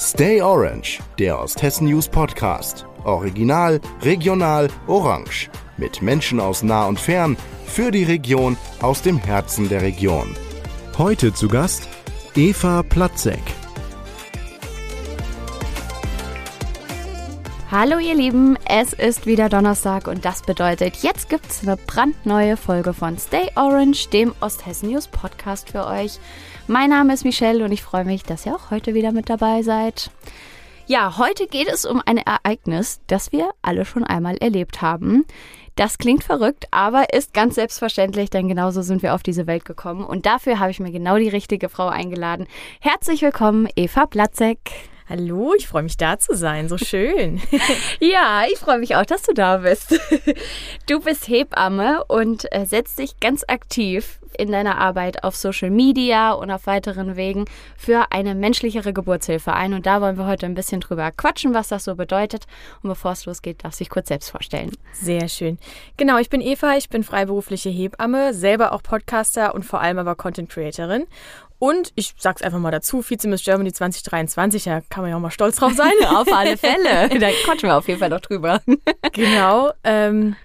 Stay Orange, der Osthessen News Podcast. Original, regional, orange. Mit Menschen aus nah und fern, für die Region, aus dem Herzen der Region. Heute zu Gast Eva Platzek. Hallo ihr Lieben, es ist wieder Donnerstag und das bedeutet, jetzt gibt's eine brandneue Folge von Stay Orange, dem Osthessen News Podcast für euch. Mein Name ist Michelle und ich freue mich, dass ihr auch heute wieder mit dabei seid. Ja, heute geht es um ein Ereignis, das wir alle schon einmal erlebt haben. Das klingt verrückt, aber ist ganz selbstverständlich, denn genauso sind wir auf diese Welt gekommen und dafür habe ich mir genau die richtige Frau eingeladen. Herzlich willkommen, Eva Platzek. Hallo, ich freue mich da zu sein. So schön. ja, ich freue mich auch, dass du da bist. Du bist Hebamme und äh, setzt dich ganz aktiv in deiner Arbeit auf Social Media und auf weiteren Wegen für eine menschlichere Geburtshilfe ein. Und da wollen wir heute ein bisschen drüber quatschen, was das so bedeutet. Und bevor es losgeht, darfst du dich kurz selbst vorstellen. Sehr schön. Genau, ich bin Eva, ich bin freiberufliche Hebamme, selber auch Podcaster und vor allem aber Content Creatorin. Und ich sag's einfach mal dazu, Vize Miss Germany 2023, da kann man ja auch mal stolz drauf sein. auf alle Fälle. Da quatschen wir auf jeden Fall noch drüber. genau. Ähm,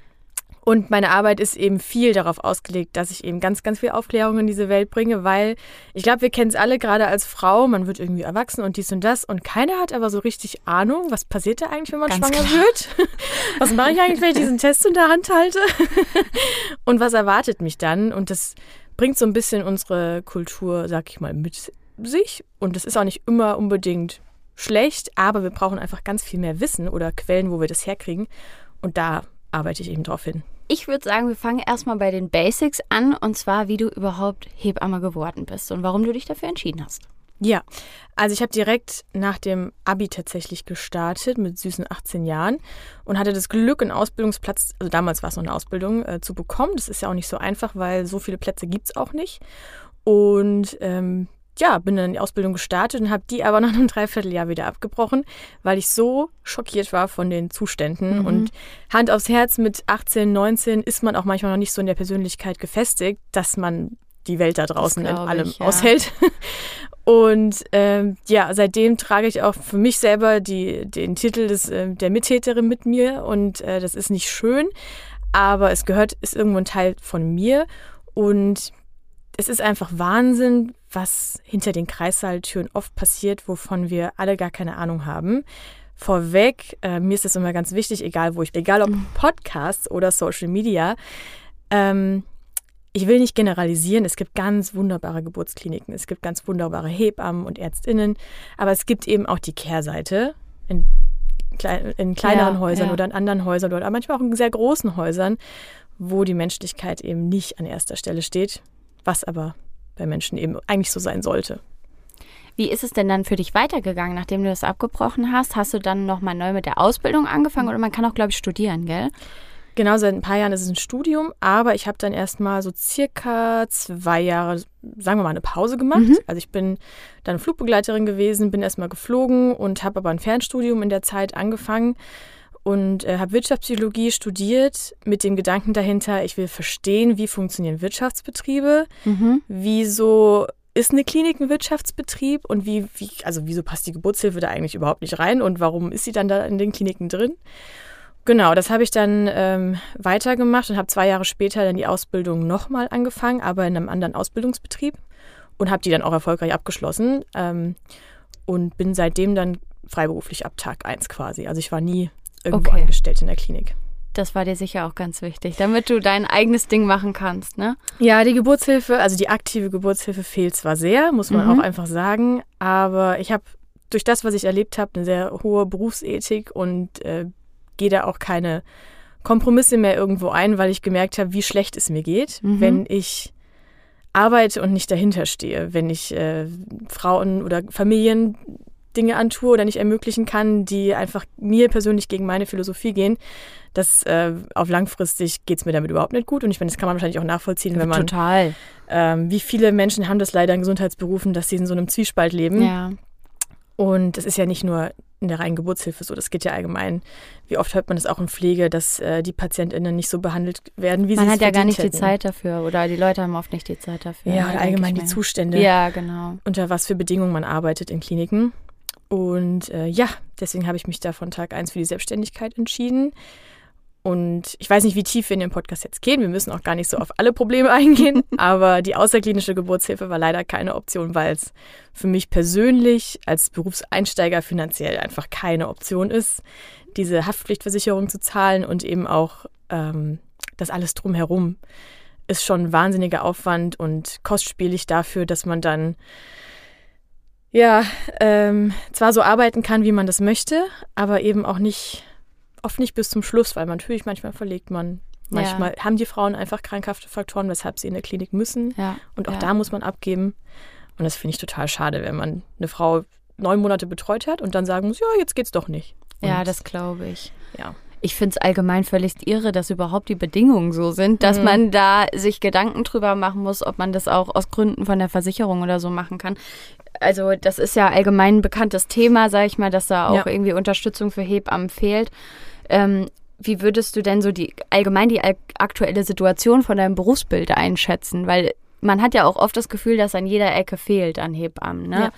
und meine Arbeit ist eben viel darauf ausgelegt, dass ich eben ganz, ganz viel Aufklärung in diese Welt bringe, weil ich glaube, wir kennen es alle gerade als Frau, man wird irgendwie erwachsen und dies und das und keiner hat aber so richtig Ahnung, was passiert da eigentlich, wenn man ganz schwanger klar. wird? Was mache ich eigentlich, wenn ich diesen Test in der Hand halte? Und was erwartet mich dann? Und das bringt so ein bisschen unsere Kultur, sag ich mal, mit sich. Und das ist auch nicht immer unbedingt schlecht, aber wir brauchen einfach ganz viel mehr Wissen oder Quellen, wo wir das herkriegen. Und da arbeite ich eben drauf hin. Ich würde sagen, wir fangen erstmal bei den Basics an und zwar, wie du überhaupt Hebamme geworden bist und warum du dich dafür entschieden hast. Ja, also ich habe direkt nach dem Abi tatsächlich gestartet mit süßen 18 Jahren und hatte das Glück, einen Ausbildungsplatz, also damals war es noch eine Ausbildung, äh, zu bekommen. Das ist ja auch nicht so einfach, weil so viele Plätze gibt es auch nicht. Und ähm, ja, bin dann in die Ausbildung gestartet und habe die aber nach einem Dreivierteljahr wieder abgebrochen, weil ich so schockiert war von den Zuständen. Mhm. Und Hand aufs Herz, mit 18, 19 ist man auch manchmal noch nicht so in der Persönlichkeit gefestigt, dass man die Welt da draußen in allem ich, ja. aushält. Und ähm, ja, seitdem trage ich auch für mich selber die, den Titel des, äh, der Mittäterin mit mir. Und äh, das ist nicht schön, aber es gehört, ist irgendwo ein Teil von mir. Und es ist einfach Wahnsinn, was hinter den Kreissaaltüren oft passiert, wovon wir alle gar keine Ahnung haben. Vorweg, äh, mir ist das immer ganz wichtig, egal wo ich, egal ob mhm. Podcasts oder Social Media, ähm, ich will nicht generalisieren, es gibt ganz wunderbare Geburtskliniken, es gibt ganz wunderbare Hebammen und Ärztinnen, aber es gibt eben auch die Kehrseite in, in kleineren ja, Häusern ja. oder in anderen Häusern oder manchmal auch in sehr großen Häusern, wo die Menschlichkeit eben nicht an erster Stelle steht, was aber bei Menschen eben eigentlich so sein sollte. Wie ist es denn dann für dich weitergegangen, nachdem du das abgebrochen hast? Hast du dann nochmal neu mit der Ausbildung angefangen oder man kann auch, glaube ich, studieren, gell? Genau, seit ein paar Jahren ist es ein Studium, aber ich habe dann erstmal so circa zwei Jahre, sagen wir mal, eine Pause gemacht. Mhm. Also ich bin dann Flugbegleiterin gewesen, bin erstmal geflogen und habe aber ein Fernstudium in der Zeit angefangen und äh, habe Wirtschaftspsychologie studiert mit dem Gedanken dahinter, ich will verstehen, wie funktionieren Wirtschaftsbetriebe, mhm. wieso ist eine Klinik ein Wirtschaftsbetrieb und wie, wie, also wieso passt die Geburtshilfe da eigentlich überhaupt nicht rein und warum ist sie dann da in den Kliniken drin? Genau, das habe ich dann ähm, weitergemacht und habe zwei Jahre später dann die Ausbildung nochmal angefangen, aber in einem anderen Ausbildungsbetrieb und habe die dann auch erfolgreich abgeschlossen ähm, und bin seitdem dann freiberuflich ab Tag 1 quasi. Also ich war nie irgendwo okay. angestellt in der Klinik. Das war dir sicher auch ganz wichtig, damit du dein eigenes Ding machen kannst, ne? Ja, die Geburtshilfe, also die aktive Geburtshilfe fehlt zwar sehr, muss man mhm. auch einfach sagen, aber ich habe durch das, was ich erlebt habe, eine sehr hohe Berufsethik und äh, gehe da auch keine Kompromisse mehr irgendwo ein, weil ich gemerkt habe, wie schlecht es mir geht, mhm. wenn ich arbeite und nicht dahinter stehe, wenn ich äh, Frauen oder Familien Dinge antue oder nicht ermöglichen kann, die einfach mir persönlich gegen meine Philosophie gehen. Das äh, auf langfristig geht es mir damit überhaupt nicht gut. Und ich finde, das kann man wahrscheinlich auch nachvollziehen, wenn man. Total. Ähm, wie viele Menschen haben das leider in Gesundheitsberufen, dass sie in so einem Zwiespalt leben. Ja. Und das ist ja nicht nur in der reinen Geburtshilfe so, das geht ja allgemein. Wie oft hört man das auch in Pflege, dass äh, die PatientInnen nicht so behandelt werden, wie man sie es Man hat ja gar nicht hätten. die Zeit dafür oder die Leute haben oft nicht die Zeit dafür. Ja, oder allgemein die Zustände. Ja, genau. Unter was für Bedingungen man arbeitet in Kliniken. Und äh, ja, deswegen habe ich mich da von Tag 1 für die Selbstständigkeit entschieden. Und ich weiß nicht, wie tief wir in den Podcast jetzt gehen. Wir müssen auch gar nicht so auf alle Probleme eingehen. aber die außerklinische Geburtshilfe war leider keine Option, weil es für mich persönlich als Berufseinsteiger finanziell einfach keine Option ist, diese Haftpflichtversicherung zu zahlen und eben auch ähm, das alles drumherum ist schon ein wahnsinniger Aufwand und kostspielig dafür, dass man dann ja ähm, zwar so arbeiten kann, wie man das möchte, aber eben auch nicht oft nicht bis zum Schluss, weil man natürlich manchmal verlegt man. Manchmal ja. haben die Frauen einfach krankhafte Faktoren, weshalb sie in der Klinik müssen. Ja. Und auch ja. da muss man abgeben. Und das finde ich total schade, wenn man eine Frau neun Monate betreut hat und dann sagen muss, ja, jetzt geht's doch nicht. Und ja, das glaube ich. Ja ich finde es allgemein völlig irre, dass überhaupt die Bedingungen so sind, dass mhm. man da sich Gedanken drüber machen muss, ob man das auch aus Gründen von der Versicherung oder so machen kann. Also das ist ja allgemein ein bekanntes Thema, sage ich mal, dass da auch ja. irgendwie Unterstützung für Hebammen fehlt. Ähm, wie würdest du denn so die allgemein die aktuelle Situation von deinem Berufsbild einschätzen? Weil man hat ja auch oft das Gefühl, dass an jeder Ecke fehlt an Hebammen. Ne? Ja.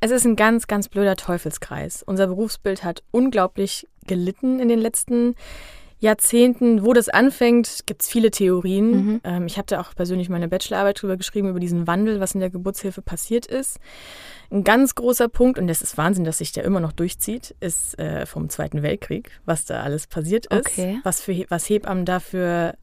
Es ist ein ganz, ganz blöder Teufelskreis. Unser Berufsbild hat unglaublich gelitten in den letzten Jahrzehnten. Wo das anfängt, gibt es viele Theorien. Mhm. Ähm, ich habe da auch persönlich meine Bachelorarbeit drüber geschrieben, über diesen Wandel, was in der Geburtshilfe passiert ist. Ein ganz großer Punkt, und das ist Wahnsinn, dass sich der immer noch durchzieht, ist äh, vom Zweiten Weltkrieg, was da alles passiert ist. Okay. Was, für, was Hebammen dafür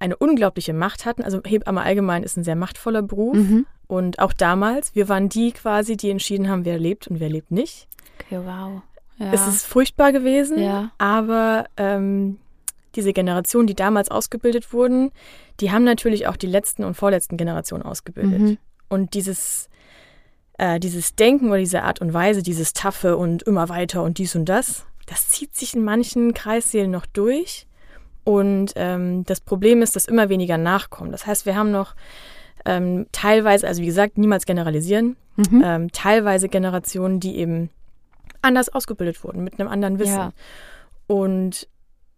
eine unglaubliche Macht hatten. Also Hebamme allgemein ist ein sehr machtvoller Beruf. Mhm. Und auch damals, wir waren die quasi, die entschieden haben, wer lebt und wer lebt nicht. Okay, wow. Ja. Es ist furchtbar gewesen, ja. aber ähm, diese Generation, die damals ausgebildet wurden, die haben natürlich auch die letzten und vorletzten Generationen ausgebildet. Mhm. Und dieses, äh, dieses Denken oder diese Art und Weise, dieses Taffe und immer weiter und dies und das, das zieht sich in manchen Kreissälen noch durch. Und ähm, das Problem ist, dass immer weniger nachkommen. Das heißt, wir haben noch ähm, teilweise, also wie gesagt, niemals generalisieren, mhm. ähm, teilweise Generationen, die eben anders ausgebildet wurden, mit einem anderen Wissen. Ja. Und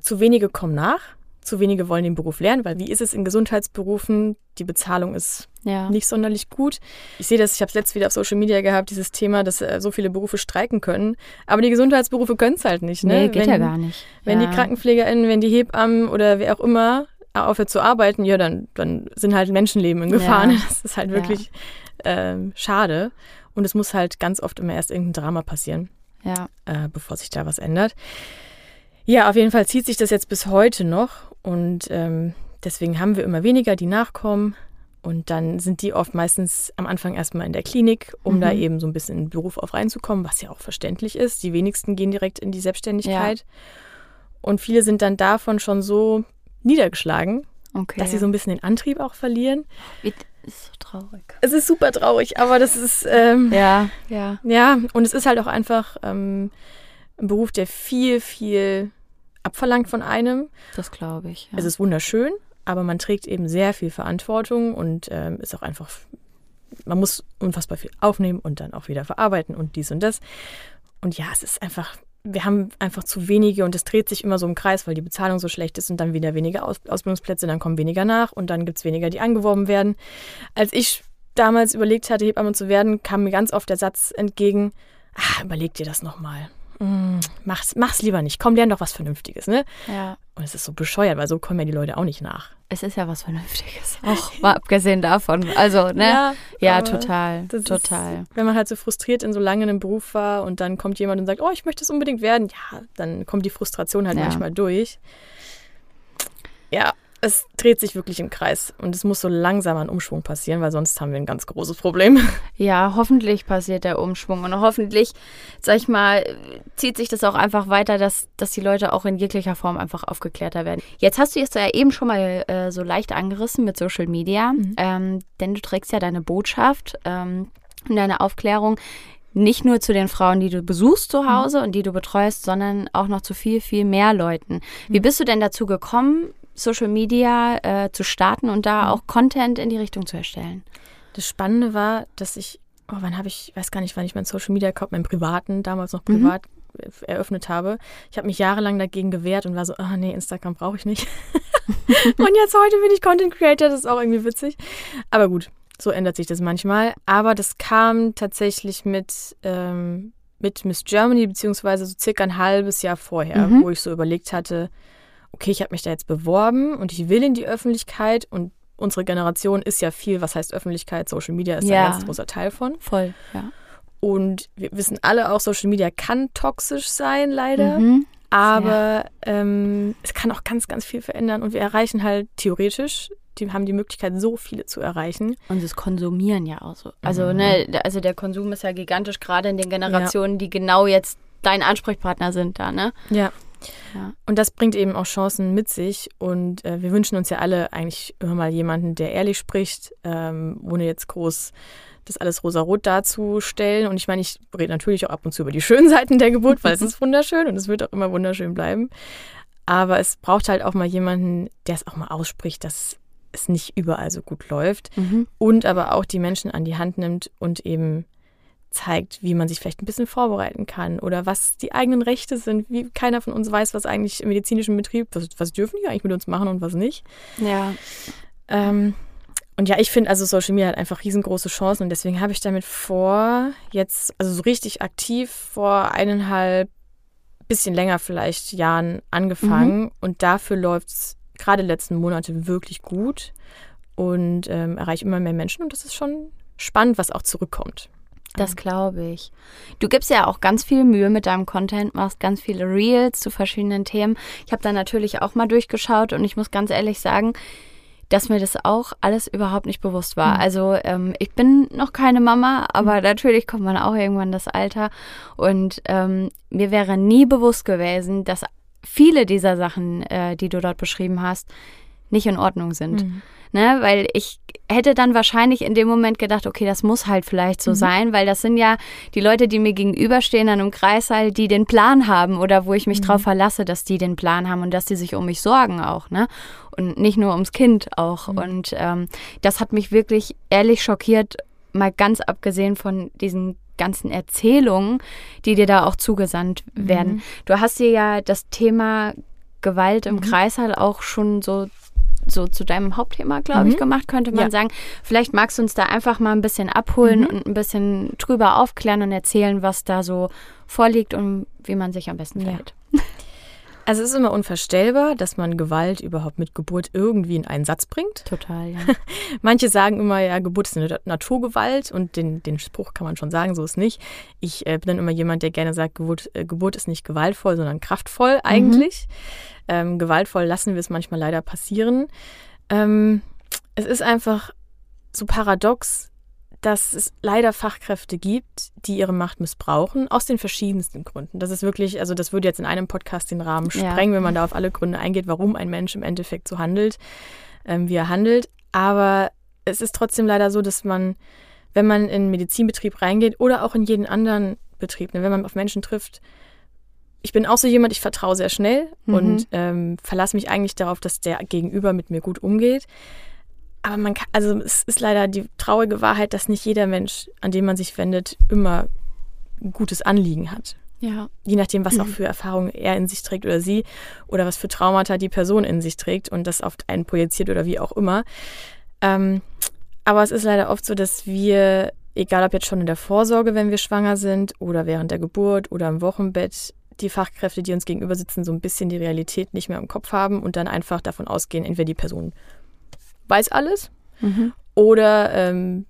zu wenige kommen nach, zu wenige wollen den Beruf lernen, weil wie ist es in Gesundheitsberufen? Die Bezahlung ist ja. nicht sonderlich gut. Ich sehe das, ich habe es letztes wieder auf Social Media gehabt, dieses Thema, dass äh, so viele Berufe streiken können. Aber die Gesundheitsberufe können es halt nicht. Ne? Nee, geht wenn, ja gar nicht. Wenn ja. die KrankenpflegerInnen, wenn die Hebammen oder wer auch immer aufhört zu arbeiten, ja, dann, dann sind halt Menschenleben in Gefahr. Ja. Das ist halt wirklich ähm, schade. Und es muss halt ganz oft immer erst irgendein Drama passieren ja. äh, bevor sich da was ändert. Ja, auf jeden Fall zieht sich das jetzt bis heute noch und ähm, deswegen haben wir immer weniger, die nachkommen. Und dann sind die oft meistens am Anfang erstmal in der Klinik, um mhm. da eben so ein bisschen in den Beruf auf reinzukommen, was ja auch verständlich ist. Die wenigsten gehen direkt in die Selbstständigkeit. Ja. Und viele sind dann davon schon so niedergeschlagen, okay. dass sie so ein bisschen den Antrieb auch verlieren. Ist so traurig. Es ist super traurig, aber das ist. Ähm, ja, ja. Ja, und es ist halt auch einfach ähm, ein Beruf, der viel, viel abverlangt von einem. Das glaube ich. Ja. Es ist wunderschön, aber man trägt eben sehr viel Verantwortung und ähm, ist auch einfach. Man muss unfassbar viel aufnehmen und dann auch wieder verarbeiten und dies und das. Und ja, es ist einfach wir haben einfach zu wenige und es dreht sich immer so im Kreis, weil die Bezahlung so schlecht ist und dann wieder weniger Aus Ausbildungsplätze, dann kommen weniger nach und dann gibt es weniger, die angeworben werden. Als ich damals überlegt hatte, Hebamme zu werden, kam mir ganz oft der Satz entgegen, ah, überleg dir das nochmal mm, mach's, mach's lieber nicht. Komm, lern doch was Vernünftiges, ne? Ja. Und es ist so bescheuert, weil so kommen ja die Leute auch nicht nach. Es ist ja was Vernünftiges. Auch mal abgesehen davon. Also, ne? Ja, ja total. Total. Ist, wenn man halt so frustriert in so lange einem Beruf war und dann kommt jemand und sagt, oh, ich möchte es unbedingt werden, ja, dann kommt die Frustration halt ja. manchmal durch. Ja, es dreht sich wirklich im Kreis und es muss so langsam ein Umschwung passieren, weil sonst haben wir ein ganz großes Problem. Ja, hoffentlich passiert der Umschwung und hoffentlich, sag ich mal, zieht sich das auch einfach weiter, dass, dass die Leute auch in jeglicher Form einfach aufgeklärter werden. Jetzt hast du es ja eben schon mal äh, so leicht angerissen mit Social Media, mhm. ähm, denn du trägst ja deine Botschaft ähm, und deine Aufklärung nicht nur zu den Frauen, die du besuchst zu Hause mhm. und die du betreust, sondern auch noch zu viel, viel mehr Leuten. Wie mhm. bist du denn dazu gekommen, Social Media äh, zu starten und da mhm. auch Content in die Richtung zu erstellen. Das Spannende war, dass ich, oh, wann habe ich, weiß gar nicht, wann ich meinen Social Media Account, meinen privaten, damals noch mhm. privat mhm. eröffnet habe. Ich habe mich jahrelang dagegen gewehrt und war so, ah oh, nee, Instagram brauche ich nicht. und jetzt heute bin ich Content Creator, das ist auch irgendwie witzig. Aber gut, So ändert sich das manchmal. Aber das kam tatsächlich mit, ähm, mit Miss Germany, beziehungsweise so circa ein halbes Jahr vorher, Mhm. wo ich so überlegt hatte, okay, ich habe mich da jetzt beworben und ich will in die Öffentlichkeit und unsere Generation ist ja viel, was heißt Öffentlichkeit, Social Media ist Ja. ein ganz großer Teil von. Voll, ja. Und wir wissen alle auch, Social Media kann toxisch sein, leider. Mhm. Aber ähm, es kann auch ganz, ganz viel verändern und wir erreichen halt theoretisch, die haben die Möglichkeit, so viele zu erreichen. Und das Konsumieren ja auch so. Also, Mhm. ne, also der Konsum ist ja gigantisch, gerade in den Generationen, die genau jetzt dein Ansprechpartner sind da, ne? Ja. Ja. Und das bringt eben auch Chancen mit sich. Und äh, wir wünschen uns ja alle eigentlich immer mal jemanden, der ehrlich spricht, ähm, ohne jetzt groß das alles rosarot darzustellen. Und ich meine, ich rede natürlich auch ab und zu über die schönen Seiten der Geburt, weil es ist wunderschön und es wird auch immer wunderschön bleiben. Aber es braucht halt auch mal jemanden, der es auch mal ausspricht, dass es nicht überall so gut läuft. Mhm. und aber auch die Menschen an die Hand nimmt und eben zeigt, wie man sich vielleicht ein bisschen vorbereiten kann oder was die eigenen Rechte sind. Wie keiner von uns weiß, was eigentlich im medizinischen Betrieb, was, was dürfen die eigentlich mit uns machen und was nicht. Ja. Ähm, und ja, ich finde also Social Media hat einfach riesengroße Chancen und deswegen habe ich damit vor, jetzt, also so richtig aktiv vor eineinhalb, bisschen länger vielleicht Jahren angefangen und dafür läuft es gerade letzten Monate wirklich gut und ähm, erreiche immer mehr Menschen und das ist schon spannend, was auch zurückkommt. Das glaube ich. Du gibst ja auch ganz viel Mühe mit deinem Content, machst ganz viele Reels zu verschiedenen Themen. Ich habe da natürlich auch mal durchgeschaut und ich muss ganz ehrlich sagen, dass mir das auch alles überhaupt nicht bewusst war. Mhm. Also ähm, ich bin noch keine Mama, aber natürlich kommt man auch irgendwann das Alter und ähm, mir wäre nie bewusst gewesen, dass viele dieser Sachen, äh, die du dort beschrieben hast, nicht in Ordnung sind. Mhm. Ne, weil ich hätte dann wahrscheinlich in dem Moment gedacht, okay, das muss halt vielleicht so Mhm. sein, weil das sind ja die Leute, die mir gegenüberstehen an einem Kreissaal, die den Plan haben oder wo ich mich Mhm. drauf verlasse, dass die den Plan haben und dass die sich um mich sorgen auch, ne? Und nicht nur ums Kind auch. Mhm. Und ähm, das hat mich wirklich ehrlich schockiert, mal ganz abgesehen von diesen ganzen Erzählungen, die dir da auch zugesandt Mhm. werden. Du hast dir ja das Thema Gewalt im Mhm. Kreißsaal auch schon so so zu deinem Hauptthema, glaube ich, Mhm. gemacht, könnte man Ja. sagen. Vielleicht magst du uns da einfach mal ein bisschen abholen Mhm. und ein bisschen drüber aufklären und erzählen, was da so vorliegt und wie man sich am besten Ja. Also es ist immer unvorstellbar, dass man Gewalt überhaupt mit Geburt irgendwie in einen Satz bringt. Total, ja. Manche sagen immer, ja, Geburt ist eine Naturgewalt und den, den Spruch kann man schon sagen, so ist nicht. Ich äh, bin dann immer jemand, der gerne sagt, Geburt, äh, Geburt ist nicht gewaltvoll, sondern kraftvoll eigentlich. Ähm, gewaltvoll lassen wir es manchmal leider passieren. Ähm, es ist einfach so paradox, dass es leider Fachkräfte gibt, die ihre Macht missbrauchen, aus den verschiedensten Gründen. Das ist wirklich, also das würde jetzt in einem Podcast den Rahmen Ja. sprengen, wenn man da auf alle Gründe eingeht, warum ein Mensch im Endeffekt so handelt, ähm, wie er handelt. Aber es ist trotzdem leider so, dass man, wenn man in einen Medizinbetrieb reingeht oder auch in jeden anderen Betrieb, ne, wenn man auf Menschen trifft, ich bin auch so jemand, ich vertraue sehr schnell Mhm. und ähm, verlasse mich eigentlich darauf, dass der Gegenüber mit mir gut umgeht. Aber man kann, also es ist leider die traurige Wahrheit, dass nicht jeder Mensch, an den man sich wendet, immer ein gutes Anliegen hat. Ja. Je nachdem, was auch für Erfahrungen er in sich trägt oder sie oder was für Traumata die Person in sich trägt und das auf einen projiziert oder wie auch immer. Ähm, aber es ist leider oft so, dass wir, egal ob jetzt schon in der Vorsorge, wenn wir schwanger sind oder während der Geburt oder im Wochenbett, die Fachkräfte, die uns gegenüber sitzen, so ein bisschen die Realität nicht mehr im Kopf haben und dann einfach davon ausgehen, entweder die Person weiß alles Mhm. oder ähm,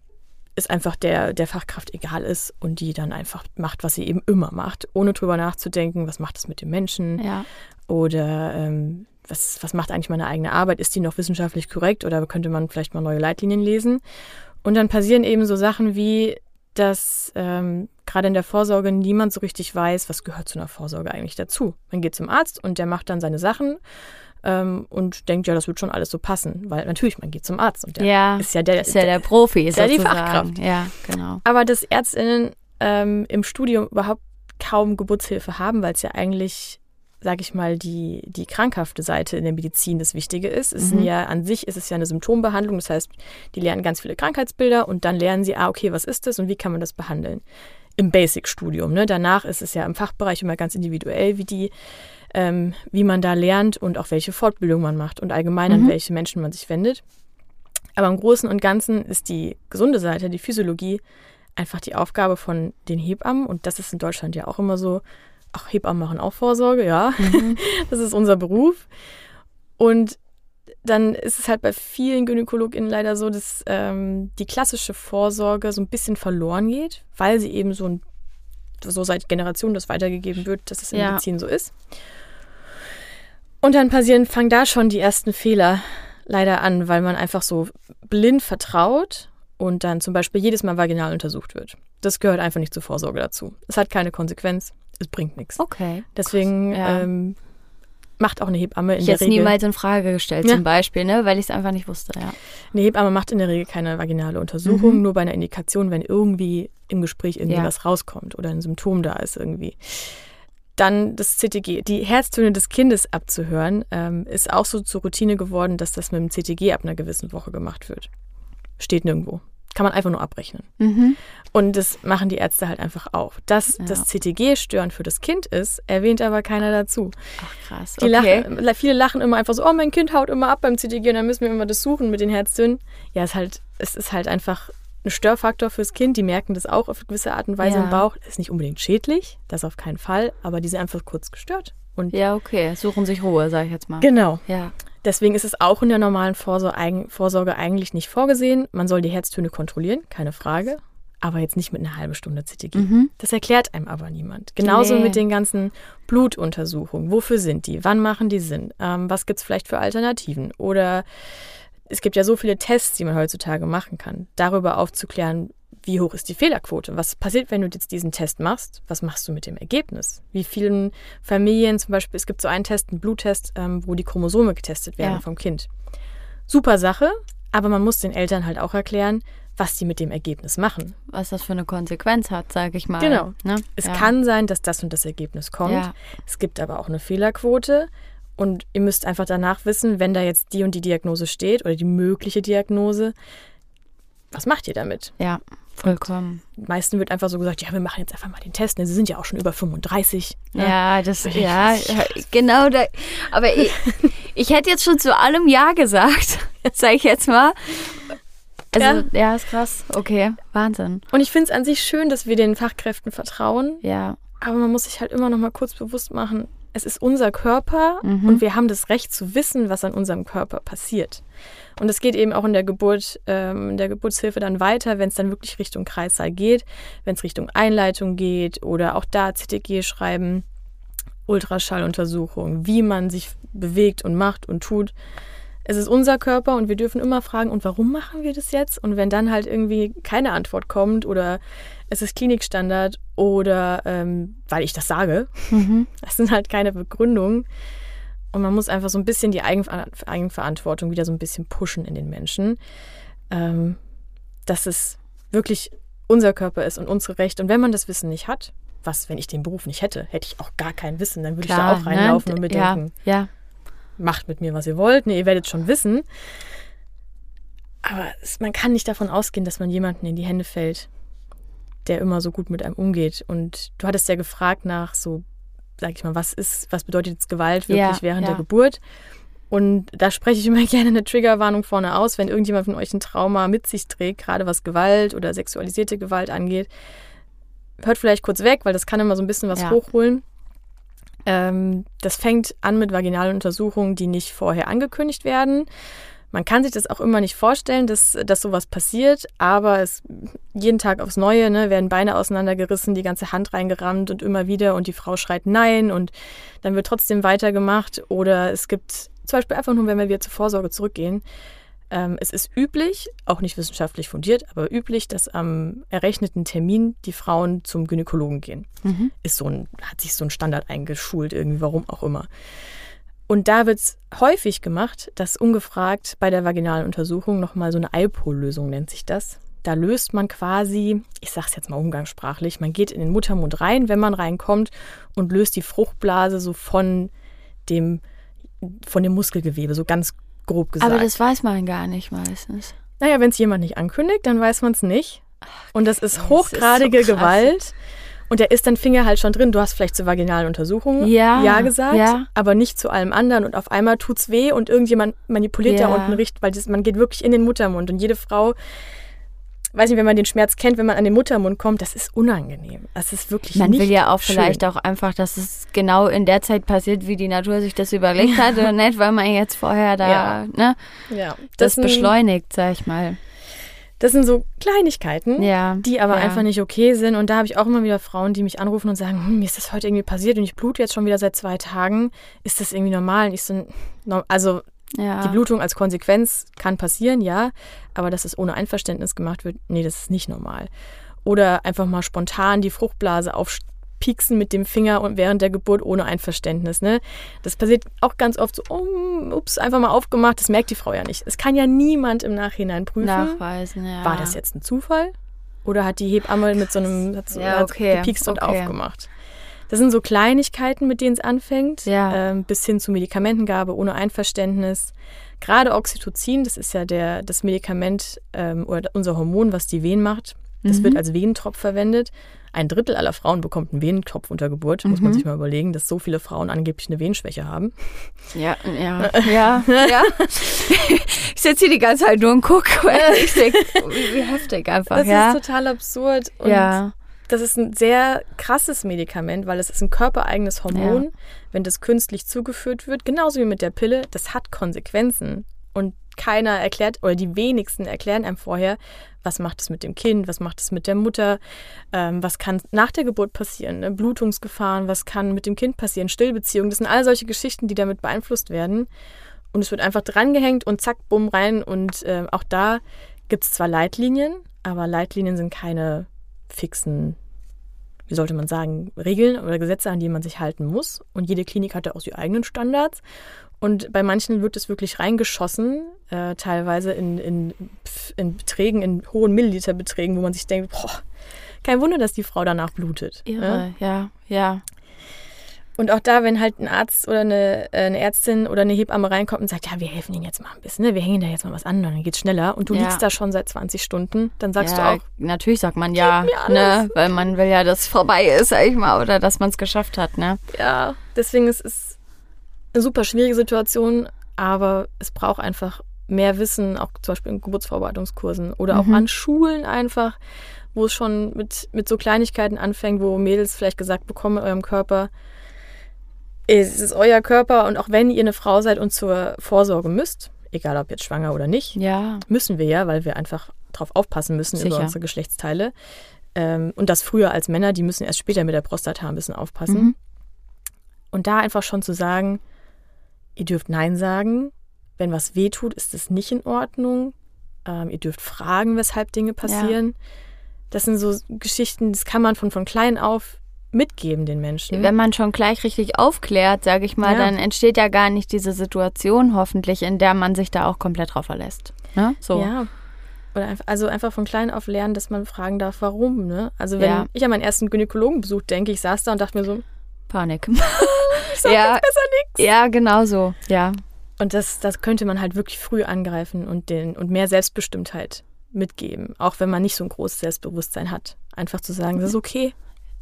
es einfach der, der Fachkraft egal ist und die dann einfach macht, was sie eben immer macht, ohne drüber nachzudenken, was macht es mit dem Menschen Ja. oder ähm, was, was macht eigentlich meine eigene Arbeit, ist die noch wissenschaftlich korrekt oder könnte man vielleicht mal neue Leitlinien lesen. Und dann passieren eben so Sachen wie, dass ähm, gerade in der Vorsorge niemand so richtig weiß, was gehört zu einer Vorsorge eigentlich dazu. Man geht zum Arzt und der macht dann seine Sachen ähm, und denkt, ja, das wird schon alles so passen, weil natürlich, man geht zum Arzt und der Ja. ist ja der, Ist ja der Profi, ist ja die. Fachkraft. Ja, genau. aber dass Ärztinnen ähm, im Studium überhaupt kaum Geburtshilfe haben, weil es ja eigentlich, sage ich mal, die, die krankhafte Seite in der Medizin das Wichtige ist. Es Mhm. ja an sich ist es ja eine Symptombehandlung, das heißt, die lernen ganz viele Krankheitsbilder und dann lernen sie, ah, okay, was ist das und wie kann man das behandeln? Im Basic-Studium. Ne? Danach ist es ja im Fachbereich immer ganz individuell, wie die, ähm, wie man da lernt und auch welche Fortbildung man macht und allgemein Mhm. an welche Menschen man sich wendet. Aber im Großen und Ganzen ist die gesunde Seite, die Physiologie, einfach die Aufgabe von den Hebammen. Und das ist in Deutschland ja auch immer so. Ach, Hebammen machen auch Vorsorge, ja. Mhm. Das ist unser Beruf. Und dann ist es halt bei vielen GynäkologInnen leider so, dass ähm, die klassische Vorsorge so ein bisschen verloren geht, weil sie eben so, ein, so seit Generationen das weitergegeben wird, dass es in ja. Medizin so ist. Und dann passieren, fangen da schon die ersten Fehler leider an, weil man einfach so blind vertraut und dann zum Beispiel jedes Mal vaginal untersucht wird. Das gehört einfach nicht zur Vorsorge dazu. Es hat keine Konsequenz, es bringt nichts. Okay. Deswegen ja. ähm, macht auch eine Hebamme in ich der Regel. Ich hätte niemals in Frage gestellt, ja. zum Beispiel, ne? weil ich es einfach nicht wusste. Ja. Eine Hebamme macht in der Regel keine vaginale Untersuchung, mhm. nur bei einer Indikation, wenn irgendwie im Gespräch irgendwie ja. was rauskommt oder ein Symptom da ist irgendwie. Dann das CTG. Die Herztöne des Kindes abzuhören, ähm, ist auch so zur Routine geworden, dass das mit dem CTG ab einer gewissen Woche gemacht wird. Steht nirgendwo. Kann man einfach nur abrechnen. Mhm. Und das machen die Ärzte halt einfach auch. Dass ja. das CTG störend für das Kind ist, erwähnt aber keiner dazu. Ach krass. Okay. Lachen, viele lachen immer einfach so, oh, mein Kind haut immer ab beim CTG und dann müssen wir immer das suchen mit den Herztönen. Ja, es, halt, es ist halt einfach ein Störfaktor fürs Kind. Die merken das auch auf gewisse Art und Weise ja. im Bauch. Ist nicht unbedingt schädlich, das auf keinen Fall, aber die sind einfach kurz gestört. Und ja, okay. Suchen sich Ruhe, sage ich jetzt mal. Genau. Ja. Deswegen ist es auch in der normalen Vorsorge eigentlich nicht vorgesehen. Man soll die Herztöne kontrollieren, keine Frage. Aber jetzt nicht mit einer halben Stunde CTG. Mhm. Das erklärt einem aber niemand. Genauso nee. mit den ganzen Blutuntersuchungen. Wofür sind die? Wann machen die Sinn? Ähm, was gibt es vielleicht für Alternativen? Oder es gibt ja so viele Tests, die man heutzutage machen kann, darüber aufzuklären, wie hoch ist die Fehlerquote? Was passiert, wenn du jetzt diesen Test machst? Was machst du mit dem Ergebnis? Wie vielen Familien zum Beispiel, es gibt so einen Test, einen Bluttest, ähm, wo die Chromosome getestet werden ja. vom Kind. Super Sache, aber man muss den Eltern halt auch erklären, was die mit dem Ergebnis machen. Was das für eine Konsequenz hat, sage ich mal. Genau. Ne? Es ja. kann sein, dass das und das Ergebnis kommt. Ja. Es gibt aber auch eine Fehlerquote. Und ihr müsst einfach danach wissen, wenn da jetzt die und die Diagnose steht oder die mögliche Diagnose, was macht ihr damit? Ja. Vollkommen. Und meisten wird einfach so gesagt, ja, wir machen jetzt einfach mal den Test. Ne? Sie sind ja auch schon über 35. Ne? Ja, das, ja, genau. Da, aber ich, ich hätte jetzt schon zu allem Ja gesagt, sage ich jetzt mal. Also, ja. ja, ist krass. Okay, Wahnsinn. Und ich finde es an sich schön, dass wir den Fachkräften vertrauen. Ja. Aber man muss sich halt immer noch mal kurz bewusst machen, es ist unser Körper mhm. und wir haben das Recht zu wissen, was an unserem Körper passiert. Und es geht eben auch in der Geburt, ähm, in der Geburtshilfe dann weiter, wenn es dann wirklich Richtung Kreissaal geht, wenn es Richtung Einleitung geht oder auch da CTG schreiben, Ultraschalluntersuchung, wie man sich bewegt und macht und tut. Es ist unser Körper und wir dürfen immer fragen, und warum machen wir das jetzt? Und wenn dann halt irgendwie keine Antwort kommt oder es ist Klinikstandard oder ähm, weil ich das sage, mhm. das sind halt keine Begründungen, und man muss einfach so ein bisschen die Eigenver Eigenverantwortung wieder so ein bisschen pushen in den Menschen, ähm, dass es wirklich unser Körper ist und unsere Rechte. Und wenn man das Wissen nicht hat, was, wenn ich den Beruf nicht hätte, hätte ich auch gar kein Wissen, dann würde ich da auch ne? reinlaufen ne? und mir denken, ja, ja. macht mit mir, was ihr wollt. Nee, ihr werdet schon wissen. Aber es, man kann nicht davon ausgehen, dass man jemanden in die Hände fällt, der immer so gut mit einem umgeht. Und du hattest ja gefragt nach so sag ich mal, was ist, was bedeutet jetzt Gewalt wirklich ja, während ja. der Geburt? Und da spreche ich immer gerne eine Triggerwarnung vorne aus, wenn irgendjemand von euch ein Trauma mit sich trägt, gerade was Gewalt oder sexualisierte Gewalt angeht. Hört vielleicht kurz weg, weil das kann immer so ein bisschen was ja. hochholen. Ähm, das fängt an mit vaginalen Untersuchungen, die nicht vorher angekündigt werden. Man kann sich das auch immer nicht vorstellen, dass, dass sowas passiert, aber es jeden Tag aufs Neue ne, werden Beine auseinandergerissen, die ganze Hand reingerammt und immer wieder und die Frau schreit Nein und dann wird trotzdem weitergemacht. Oder es gibt zum Beispiel einfach nur, wenn wir wieder zur Vorsorge zurückgehen, ähm, es ist üblich, auch nicht wissenschaftlich fundiert, aber üblich, dass am errechneten Termin die Frauen zum Gynäkologen gehen. Mhm. Ist so ein, hat sich so ein Standard eingeschult, irgendwie, warum auch immer. Und da wird es häufig gemacht, dass ungefragt bei der vaginalen Untersuchung nochmal so eine Alpol-Lösung nennt sich das. Da löst man quasi, ich sage es jetzt mal umgangssprachlich, man geht in den Muttermund rein, wenn man reinkommt und löst die Fruchtblase so von dem, von dem Muskelgewebe, so ganz grob gesagt. Aber das weiß man gar nicht meistens. Naja, wenn es jemand nicht ankündigt, dann weiß man es nicht. Und das ist hochgradige das ist so Gewalt. Und da ist dein Finger halt schon drin. Du hast vielleicht zur vaginalen Untersuchung Ja, ja gesagt, ja. aber nicht zu allem anderen. Und auf einmal tut's weh und irgendjemand manipuliert Ja. da unten richtig, weil das, man geht wirklich in den Muttermund. Und jede Frau, weiß nicht, wenn man den Schmerz kennt, wenn man an den Muttermund kommt, das ist unangenehm. Das ist wirklich Man will ja auch schön. vielleicht auch einfach, dass es genau in der Zeit passiert, wie die Natur sich das überlegt hat und nicht, weil man jetzt vorher da Ja. ne, das, sind- beschleunigt, sag ich mal. Das sind so Kleinigkeiten, Ja. die aber ja. einfach nicht okay sind. Und da habe ich auch immer wieder Frauen, die mich anrufen und sagen, hm, mir ist das heute irgendwie passiert und ich blute jetzt schon wieder seit zwei Tagen. Ist das irgendwie normal? Und ich so, also Ja. die Blutung als Konsequenz kann passieren, ja, aber dass es ohne Einverständnis gemacht wird, nee, das ist nicht normal. Oder einfach mal spontan die Fruchtblase aufpieksen mit dem Finger und während der Geburt ohne Einverständnis. Ne? Das passiert auch ganz oft so, um, ups, einfach mal aufgemacht, das merkt die Frau ja nicht. Es kann ja niemand im Nachhinein prüfen. nachweisen, ja. War das jetzt ein Zufall? Oder hat die Hebamme mit so einem hat so, Ja, okay, gepiekst und okay. aufgemacht? Das sind so Kleinigkeiten, mit denen es anfängt, Ja. ähm, bis hin zu Medikamentengabe ohne Einverständnis. Gerade Oxytocin, das ist ja der, das Medikament ähm, oder unser Hormon, was die Wehen macht. Das Mhm. wird als Venentropf verwendet. Ein Drittel aller Frauen bekommt einen Venentropf unter Geburt. Muss Mhm. man sich mal überlegen, dass so viele Frauen angeblich eine Venenschwäche haben. Ja, ja, ja, ja. Ich sitze hier die ganze Zeit nur und gucke, ich denke, wie, heftig einfach, Das ja. ist total absurd. Und ja, Das ist ein sehr krasses Medikament, weil es ist ein körpereigenes Hormon. Wenn das künstlich zugeführt wird, genauso wie mit der Pille, das hat Konsequenzen. Und keiner erklärt, oder die wenigsten erklären einem vorher, was macht es mit dem Kind, was macht es mit der Mutter, ähm, was kann nach der Geburt passieren, ne? Blutungsgefahren, was kann mit dem Kind passieren, Stillbeziehungen. Das sind all solche Geschichten, die damit beeinflusst werden. Und es wird einfach drangehängt und zack, bumm, rein. Und ähm, auch da gibt es zwar Leitlinien, aber Leitlinien sind keine fixen, wie sollte man sagen, Regeln oder Gesetze, an die man sich halten muss. Und jede Klinik hat ja auch die eigenen Standards. Und bei manchen wird es wirklich reingeschossen, äh, teilweise in, in, in Beträgen, in hohen Milliliterbeträgen, wo man sich denkt, boah, kein Wunder, dass die Frau danach blutet. ne? irre, ja, ja. Und auch da, wenn halt ein Arzt oder eine, äh, eine Ärztin oder eine Hebamme reinkommt und sagt, ja, wir helfen Ihnen jetzt mal ein bisschen, ne? wir hängen da jetzt mal was an, dann geht's schneller und du Ja. liegst da schon seit 20 Stunden, dann sagst ja, du auch, natürlich sagt man ja, ne, weil man will ja, dass es vorbei ist, sag ich mal, oder dass man es geschafft hat, ne? ja, deswegen ist es eine super schwierige Situation, aber es braucht einfach mehr Wissen, auch zum Beispiel in Geburtsvorbereitungskursen oder auch Mhm. an Schulen einfach, wo es schon mit, mit so Kleinigkeiten anfängt, wo Mädels vielleicht gesagt bekommen in eurem Körper, es ist euer Körper und auch wenn ihr eine Frau seid und zur Vorsorge müsst, egal ob jetzt schwanger oder nicht, Ja, müssen wir ja, weil wir einfach drauf aufpassen müssen über Sicher. unsere Geschlechtsteile. Ähm, und das früher als Männer, die müssen erst später mit der Prostata ein bisschen aufpassen. Mhm. Und da einfach schon zu sagen, ihr dürft Nein sagen. Wenn was weh tut, ist es nicht in Ordnung. Ähm, ihr dürft fragen, weshalb Dinge passieren. Das sind so Geschichten, das kann man von, von klein auf mitgeben den Menschen. Wenn man schon gleich richtig aufklärt, sage ich mal, Ja. dann entsteht ja gar nicht diese Situation hoffentlich, in der man sich da auch komplett drauf verlässt. Ne? So. Ja. Oder einfach, also einfach von klein auf lernen, dass man fragen darf, warum. Ne? Also wenn Ja. ich an meinen ersten Gynäkologenbesuch denke, ich saß da und dachte mir so, Panik. ich sag Ja. jetzt besser nichts. ja, genau so. Ja. Und das, das könnte man halt wirklich früh angreifen und, den, und mehr Selbstbestimmtheit mitgeben, auch wenn man nicht so ein großes Selbstbewusstsein hat. Einfach zu sagen, das ist okay,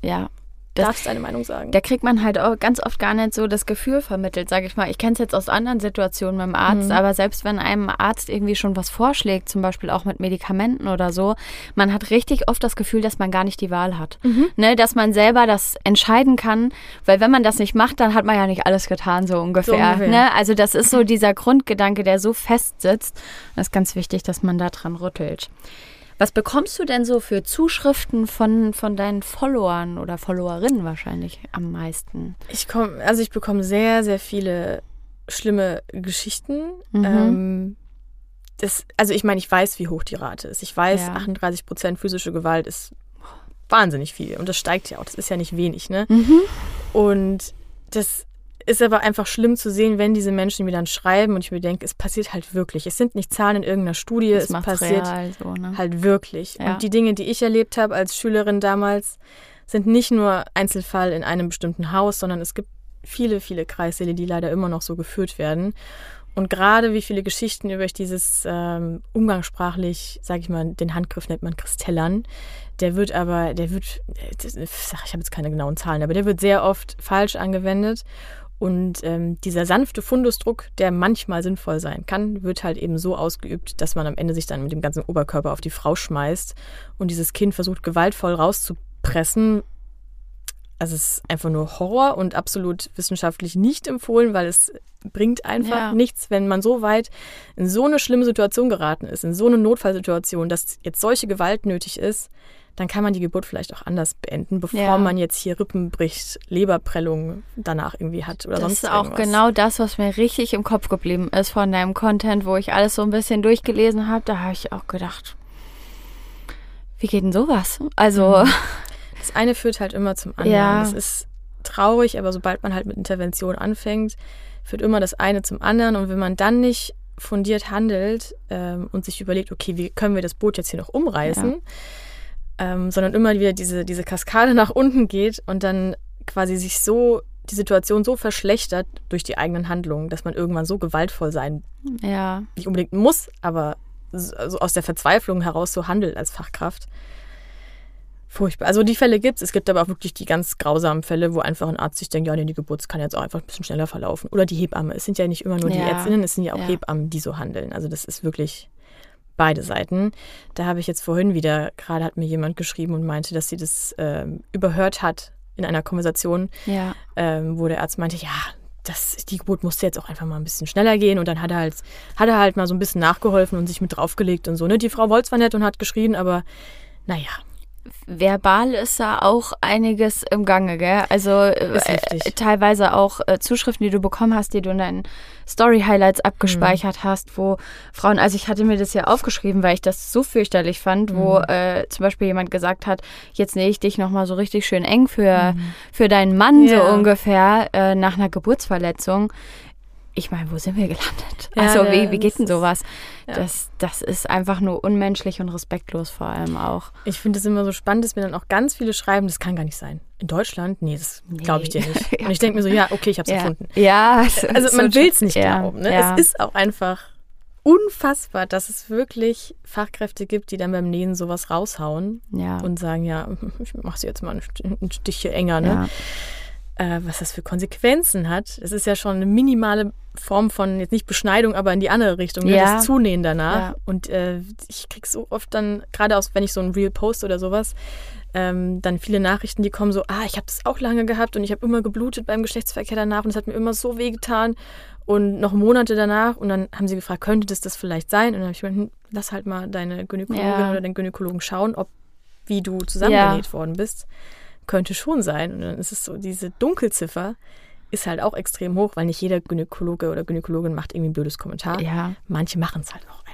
Ja. Das- darfst deine Meinung sagen. Da kriegt man halt auch ganz oft gar nicht so das Gefühl vermittelt, sage ich mal. Ich kenne es jetzt aus anderen Situationen mit dem Arzt, Mhm. aber selbst wenn einem Arzt irgendwie schon was vorschlägt, zum Beispiel auch mit Medikamenten oder so, man hat richtig oft das Gefühl, dass man gar nicht die Wahl hat. Mhm. Ne, dass man selber das entscheiden kann, weil wenn man das nicht macht, dann hat man ja nicht alles getan, so ungefähr. ungefähr. Ne? Also das ist so dieser Grundgedanke, der so fest sitzt. Das ist ganz wichtig, dass man da dran rüttelt. Was bekommst du denn so für Zuschriften von, von deinen Followern oder Followerinnen wahrscheinlich am meisten? Ich komme, also ich bekomme sehr, sehr viele schlimme Geschichten. Mhm. Ähm, das, also ich meine, ich weiß, wie hoch die Rate ist. Ich weiß, Ja. 38 Prozent physische Gewalt ist wahnsinnig viel. Und das steigt ja auch. Das ist ja nicht wenig, ne? Mhm. Und das ist aber einfach schlimm zu sehen, wenn diese Menschen mir dann schreiben und ich mir denke, es passiert halt wirklich. Es sind nicht Zahlen in irgendeiner Studie, Das es passiert so, ne? halt wirklich. Ja. Und die Dinge, die ich erlebt habe als Schülerin damals, sind nicht nur Einzelfall in einem bestimmten Haus, sondern es gibt viele, viele Kreissäle, die leider immer noch so geführt werden. Und gerade wie viele Geschichten über dieses ähm, umgangssprachlich, sage ich mal, den Handgriff nennt man Kristellern. Der wird aber, der wird, ich habe jetzt keine genauen Zahlen, aber der wird sehr oft falsch angewendet. Und ähm, dieser sanfte Fundusdruck, der manchmal sinnvoll sein kann, wird halt eben so ausgeübt, dass man am Ende sich dann mit dem ganzen Oberkörper auf die Frau schmeißt und dieses Kind versucht gewaltvoll rauszupressen, also es ist einfach nur Horror und absolut wissenschaftlich nicht empfohlen, weil es bringt einfach ja. nichts, wenn man so weit in so eine schlimme Situation geraten ist, in so eine Notfallsituation, dass jetzt solche Gewalt nötig ist, dann kann man die Geburt vielleicht auch anders beenden, bevor ja. man jetzt hier Rippen bricht, Leberprellung danach irgendwie hat oder das sonst Das ist auch genau das, was mir richtig im Kopf geblieben ist von deinem Content, wo ich alles so ein bisschen durchgelesen habe. Da habe ich auch gedacht, wie geht denn sowas? Also mhm. Das eine führt halt immer zum anderen. Ja. Das ist traurig, aber sobald man halt mit Intervention anfängt, führt immer das eine zum anderen. Und wenn man dann nicht fundiert handelt ähm, und sich überlegt, okay, wie können wir das Boot jetzt hier noch umreißen, ja. Ähm, sondern immer wieder diese, diese Kaskade nach unten geht und dann quasi sich so die Situation so verschlechtert durch die eigenen Handlungen, dass man irgendwann so gewaltvoll sein ja. nicht unbedingt muss, aber so aus der Verzweiflung heraus so handelt als Fachkraft, Furchtbar. Also die Fälle gibt es. Es gibt aber auch wirklich die ganz grausamen Fälle, wo einfach ein Arzt sich denkt, ja, nee, die Geburt kann jetzt auch einfach ein bisschen schneller verlaufen. Oder die Hebamme. Es sind ja nicht immer nur ja. die Ärztinnen, es sind ja auch ja. Hebammen, die so handeln. Also das ist wirklich beide Seiten. Da habe ich jetzt vorhin wieder, gerade hat mir jemand geschrieben und meinte, dass sie das äh, überhört hat in einer Konversation, ja. ähm, wo der Arzt meinte, ja, das, die Geburt musste jetzt auch einfach mal ein bisschen schneller gehen und dann hat er halt, hat er halt mal so ein bisschen nachgeholfen und sich mit draufgelegt und so. Ne? Die Frau wollte zwar nett und hat geschrien, aber naja, verbal ist da auch einiges im Gange, gell? Also äh, teilweise auch äh, Zuschriften, die du bekommen hast, die du in deinen Story-Highlights abgespeichert mhm. hast, wo Frauen, also ich hatte mir das ja aufgeschrieben, weil ich das so fürchterlich fand, mhm. wo äh, zum Beispiel jemand gesagt hat, jetzt nähe ich dich nochmal so richtig schön eng für, mhm. für deinen Mann, ja. so ungefähr, äh, nach einer Geburtsverletzung ich meine, wo sind wir gelandet? Ja, also, wie, wie geht denn sowas? Ja. Das, das ist einfach nur unmenschlich und respektlos vor allem auch. Ich finde es immer so spannend, dass mir dann auch ganz viele schreiben, das kann gar nicht sein. In Deutschland? Nee, das glaube ich dir nicht. Und ich denke mir so, ja, okay, ich habe es ja. erfunden. Ja, also man will es nicht glauben. Ne? Es ist auch einfach unfassbar, dass es wirklich Fachkräfte gibt, die dann beim Nähen sowas raushauen und sagen, ja, ich mache sie jetzt mal ein Stich hier enger. Ne? Äh, was das für Konsequenzen hat. Es ist ja schon eine minimale Form von, jetzt nicht Beschneidung, aber in die andere Richtung, ne? ja. das Zunähen danach. Ja. Und äh, ich kriege so oft dann, gerade aus, wenn ich so ein Real post oder sowas, ähm, dann viele Nachrichten, die kommen so, ah, ich habe das auch lange gehabt und ich habe immer geblutet beim Geschlechtsverkehr danach und es hat mir immer so weh getan und noch Monate danach und dann haben sie gefragt, könnte das das vielleicht sein? Und dann habe ich gemeint, hm, lass halt mal deine Gynäkologin ja. oder den Gynäkologen schauen, ob wie du zusammengenäht worden bist könnte schon sein. Und dann ist es so, diese Dunkelziffer ist halt auch extrem hoch, weil nicht jeder Gynäkologe oder Gynäkologin macht irgendwie ein blödes Kommentar. Ja. Manche machen es halt auch.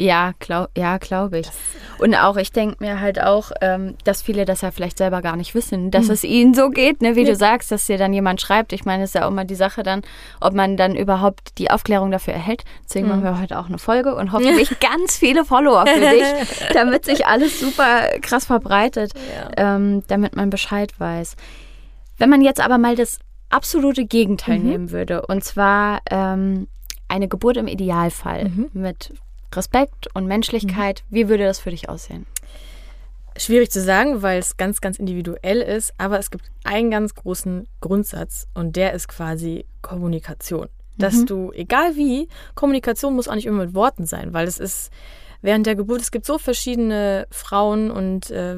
Ja, glaub, ja, glaube ich. Das, und auch, ich denke mir halt auch, ähm, dass viele das ja vielleicht selber gar nicht wissen, dass mhm. es ihnen so geht, ne? wie ja. du sagst, dass dir dann jemand schreibt. Ich meine, es ist ja auch immer die Sache dann, ob man dann überhaupt die Aufklärung dafür erhält. Deswegen mhm. machen wir heute auch eine Folge und hoffentlich ganz viele Follower für dich, damit sich alles super krass verbreitet, ja. ähm, damit man Bescheid weiß. Wenn man jetzt aber mal das absolute Gegenteil mhm. nehmen würde, und zwar ähm, eine Geburt im Idealfall mhm. mit Respekt und Menschlichkeit. Mhm. Wie würde das für dich aussehen? Schwierig zu sagen, weil es ganz, ganz individuell ist, aber es gibt einen ganz großen Grundsatz und der ist quasi Kommunikation. Dass mhm. du, egal wie, Kommunikation muss auch nicht immer mit Worten sein, weil es ist während der Geburt, es gibt so verschiedene Frauen und äh,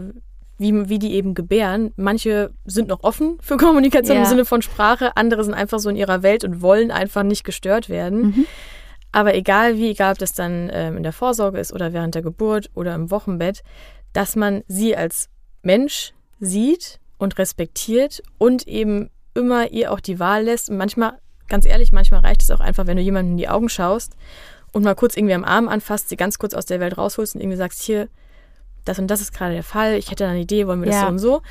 wie, wie die eben gebären. Manche sind noch offen für Kommunikation ja. im Sinne von Sprache, andere sind einfach so in ihrer Welt und wollen einfach nicht gestört werden. Mhm. Aber egal wie, egal ob das dann ähm, in der Vorsorge ist oder während der Geburt oder im Wochenbett, dass man sie als Mensch sieht und respektiert und eben immer ihr auch die Wahl lässt. Und manchmal, ganz ehrlich, manchmal reicht es auch einfach, wenn du jemandem in die Augen schaust und mal kurz irgendwie am Arm anfasst, sie ganz kurz aus der Welt rausholst und irgendwie sagst, hier, das und das ist gerade der Fall, ich hätte eine Idee, wollen wir das ja. so und so.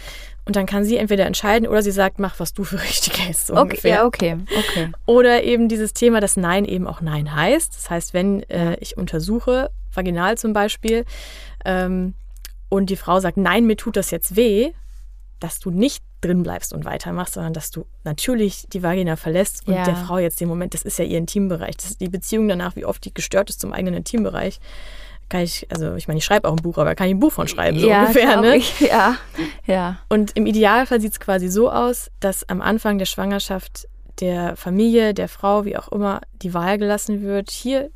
Und dann kann sie entweder entscheiden oder sie sagt, mach, was du für richtig hältst. So okay, ungefähr. ja, okay, okay. Oder eben dieses Thema, dass Nein eben auch Nein heißt. Das heißt, wenn äh, ich untersuche, vaginal zum Beispiel, ähm, und die Frau sagt, nein, mir tut das jetzt weh, dass du nicht drin bleibst und weitermachst, sondern dass du natürlich die Vagina verlässt und Ja. der Frau jetzt den Moment, das ist ja ihr Intimbereich, das ist die Beziehung danach, wie oft die gestört ist zum eigenen Intimbereich, kann ich, also ich meine, ich schreibe auch ein Buch, aber kann ich ein Buch von schreiben, so ja, ungefähr, ne? Ich. Ja, ja. Und im Idealfall sieht es quasi so aus, dass am Anfang der Schwangerschaft der Familie, der Frau, wie auch immer, die Wahl gelassen wird. Hier,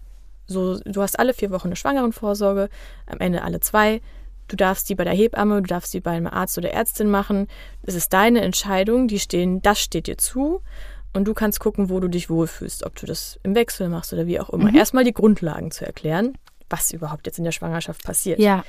so, du hast alle vier Wochen eine Schwangerenvorsorge, am Ende alle zwei. Du darfst die bei der Hebamme, du darfst die bei einem Arzt oder Ärztin machen. Es ist deine Entscheidung, die stehen, das steht dir zu. Und du kannst gucken, wo du dich wohlfühlst, ob du das im Wechsel machst oder wie auch immer. Mhm. Erstmal die Grundlagen zu erklären, was überhaupt jetzt in der Schwangerschaft passiert Ja,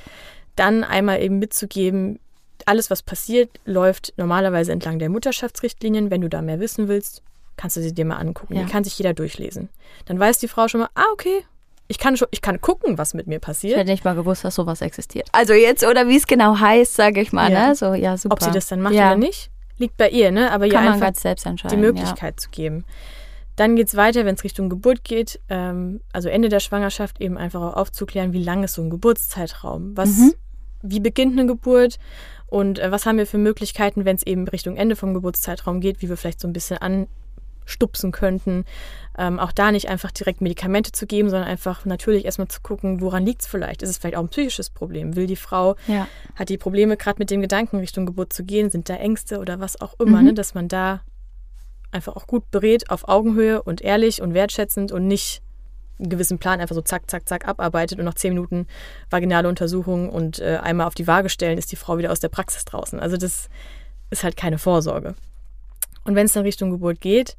dann einmal eben mitzugeben, alles, was passiert, läuft normalerweise entlang der Mutterschaftsrichtlinien. Wenn du da mehr wissen willst, kannst du sie dir mal angucken. Ja. Die kann sich jeder durchlesen. Dann weiß die Frau schon mal, ah, okay, ich kann, schon, ich kann gucken, was mit mir ich passiert. hätte nicht mal gewusst, dass sowas existiert. Also jetzt, oder wie es genau heißt, sage ich mal, Ja. ne? So, ja, super. Ob sie das dann macht ja. oder nicht, liegt bei ihr, ne? Aber ihr Kann man einfach die. Möglichkeit zu geben. Dann geht es weiter, wenn es Richtung Geburt geht, ähm, also Ende der Schwangerschaft, eben einfach auch aufzuklären, wie lang ist so ein Geburtszeitraum? Was, Mhm. Wie beginnt eine Geburt? Und äh, was haben wir für Möglichkeiten, wenn es eben Richtung Ende vom Geburtszeitraum geht, wie wir vielleicht so ein bisschen anstupsen könnten? Ähm, auch da nicht einfach direkt Medikamente zu geben, sondern einfach natürlich erstmal zu gucken, woran liegt es vielleicht? Ist es vielleicht auch ein psychisches Problem? Will die Frau Ja. hat die Probleme, gerade mit dem Gedanken Richtung Geburt zu gehen, sind da Ängste oder was auch immer, Mhm. ne? dass man da einfach auch gut berät, auf Augenhöhe und ehrlich und wertschätzend und nicht einen gewissen Plan einfach so zack, zack, zack abarbeitet und nach zehn Minuten vaginale Untersuchung und äh, einmal auf die Waage stellen, ist die Frau wieder aus der Praxis draußen. Also das ist halt keine Vorsorge. Und wenn es dann Richtung Geburt geht,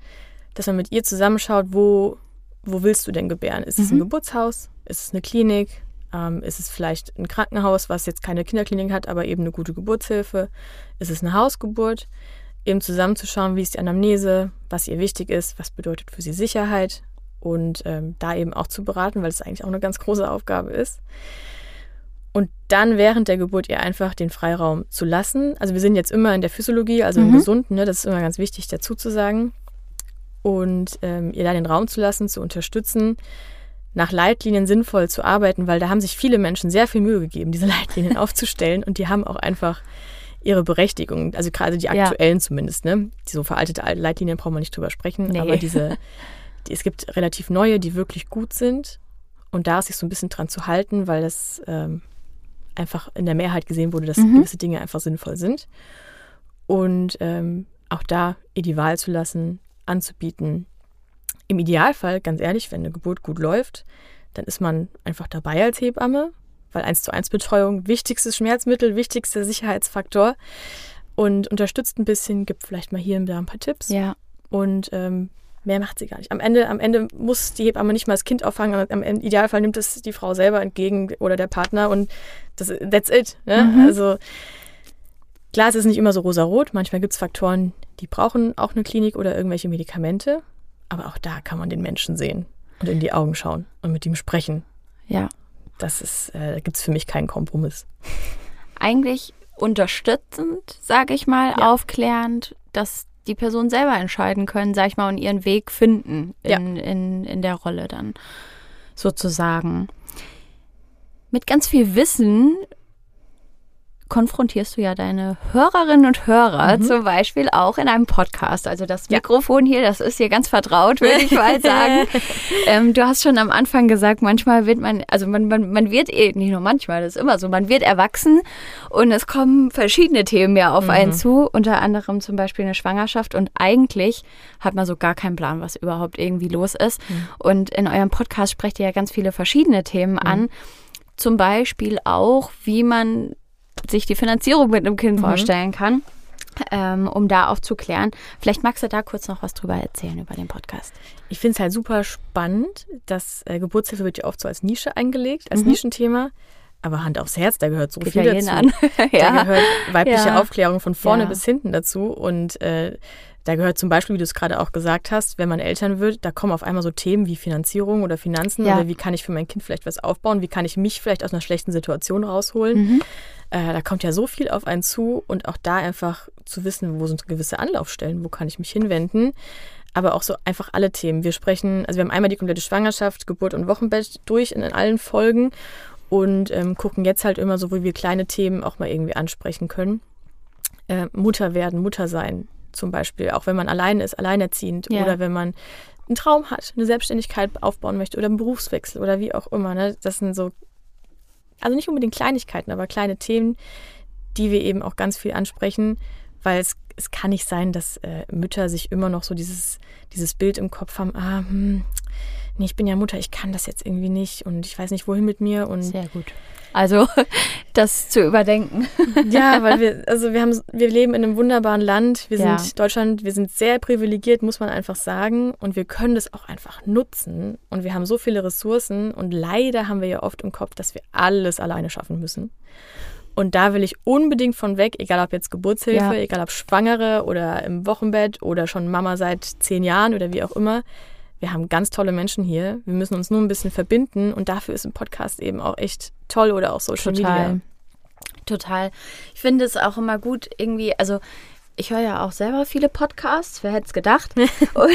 dass man mit ihr zusammenschaut, wo, wo willst du denn gebären? Ist es ein Mhm. Geburtshaus? Ist es eine Klinik? Ähm, ist es vielleicht ein Krankenhaus, was jetzt keine Kinderklinik hat, aber eben eine gute Geburtshilfe? Ist es eine Hausgeburt? Eben zusammenzuschauen, wie ist die Anamnese, was ihr wichtig ist, was bedeutet für sie Sicherheit und ähm, da eben auch zu beraten, weil es eigentlich auch eine ganz große Aufgabe ist. Und dann während der Geburt ihr einfach den Freiraum zu lassen. Also wir sind jetzt immer in der Physiologie, also im Mhm. Gesunden, ne? das ist immer ganz wichtig dazu zu sagen. Und ähm, ihr da den Raum zu lassen, zu unterstützen, nach Leitlinien sinnvoll zu arbeiten, weil da haben sich viele Menschen sehr viel Mühe gegeben, diese Leitlinien aufzustellen und die haben auch einfach ihre Berechtigung, also gerade die Ja. aktuellen zumindest, ne? Die so veraltete alte Leitlinien brauchen wir nicht drüber sprechen, Nee. aber diese, die, es gibt relativ neue, die wirklich gut sind und da sich so ein bisschen dran zu halten, weil das ähm, einfach in der Mehrheit gesehen wurde, dass Mhm. gewisse Dinge einfach sinnvoll sind und ähm, auch da ihr die Wahl zu lassen, anzubieten. Im Idealfall, ganz ehrlich, wenn eine Geburt gut läuft, dann ist man einfach dabei als Hebamme, weil 1 zu 1 Betreuung wichtigstes Schmerzmittel, wichtigster Sicherheitsfaktor und unterstützt ein bisschen, gibt vielleicht mal hier und da ein paar Tipps Ja. und ähm, mehr macht sie gar nicht. Am Ende, am Ende muss die Hebamme nicht mal das Kind auffangen, am im Idealfall nimmt es die Frau selber entgegen oder der Partner und das, that's it. Ne? Mhm. Also klar, es ist nicht immer so rosarot. Manchmal gibt es Faktoren, die brauchen auch eine Klinik oder irgendwelche Medikamente. Aber auch da kann man den Menschen sehen und in die Augen schauen und mit ihm sprechen. Ja. Das ist, äh, da gibt es für mich keinen Kompromiss. Eigentlich unterstützend, sage ich mal, Ja. aufklärend, dass die Personen selber entscheiden können, sag ich mal, und ihren Weg finden in, in, in der Rolle dann sozusagen. Mit ganz viel Wissen konfrontierst du ja deine Hörerinnen und Hörer Mhm. zum Beispiel auch in einem Podcast. Also das Mikrofon hier, das ist hier ganz vertraut, würde ich mal sagen. ähm, du hast schon am Anfang gesagt, manchmal wird man, also man, man, man wird eh, nicht nur manchmal, das ist immer so, man wird erwachsen und es kommen verschiedene Themen ja auf einen zu, unter anderem zum Beispiel eine Schwangerschaft und eigentlich hat man so gar keinen Plan, was überhaupt irgendwie los ist. Und in eurem Podcast sprecht ihr ja ganz viele verschiedene Themen an. Zum Beispiel auch, wie man sich die Finanzierung mit einem Kind vorstellen kann, ähm, um da aufzuklären. Vielleicht magst du da kurz noch was drüber erzählen über den Podcast. Ich finde es halt super spannend, dass äh, Geburtshilfe wird ja oft so als Nische eingelegt, als Mhm. Nischenthema. Aber Hand aufs Herz, da gehört so Geht viel ja dazu. an. Da ja. gehört weibliche Ja. Aufklärung von vorne bis hinten dazu. Und äh, da gehört zum Beispiel, wie du es gerade auch gesagt hast, wenn man Eltern wird, da kommen auf einmal so Themen wie Finanzierung oder Finanzen Ja. oder wie kann ich für mein Kind vielleicht was aufbauen, wie kann ich mich vielleicht aus einer schlechten Situation rausholen. Mhm. Äh, da kommt ja so viel auf einen zu und auch da einfach zu wissen, wo sind gewisse Anlaufstellen, wo kann ich mich hinwenden. Aber auch so einfach alle Themen. Wir sprechen, also wir haben einmal die komplette Schwangerschaft, Geburt und Wochenbett durch in, in allen Folgen und ähm, gucken jetzt halt immer so, wo wir kleine Themen auch mal irgendwie ansprechen können. äh, Mutter werden, Mutter sein zum Beispiel, auch wenn man allein ist, alleinerziehend Ja. oder wenn man einen Traum hat, eine Selbstständigkeit aufbauen möchte oder einen Berufswechsel oder wie auch immer. Ne? Das sind so, also nicht unbedingt Kleinigkeiten, aber kleine Themen, die wir eben auch ganz viel ansprechen, weil es, es kann nicht sein, dass äh, Mütter sich immer noch so dieses, dieses Bild im Kopf haben, ah, hm, nee, ich bin ja Mutter, ich kann das jetzt irgendwie nicht und ich weiß nicht, wohin mit mir und Sehr gut. Also, das zu überdenken. Ja, weil wir, also wir haben, wir leben in einem wunderbaren Land. Wir Ja. sind Deutschland, wir sind sehr privilegiert, muss man einfach sagen. Und wir können das auch einfach nutzen. Und wir haben so viele Ressourcen. Und leider haben wir ja oft im Kopf, dass wir alles alleine schaffen müssen. Und da will ich unbedingt von weg, egal ob jetzt Geburtshilfe, Ja. egal ob Schwangere oder im Wochenbett oder schon Mama seit zehn Jahren oder wie auch immer. Wir haben ganz tolle Menschen hier. Wir müssen uns nur ein bisschen verbinden. Und dafür ist ein Podcast eben auch echt toll oder auch Social Media. Total. Total. Ich finde es auch immer gut, irgendwie, also ich höre ja auch selber viele Podcasts, wer hätte es gedacht? Und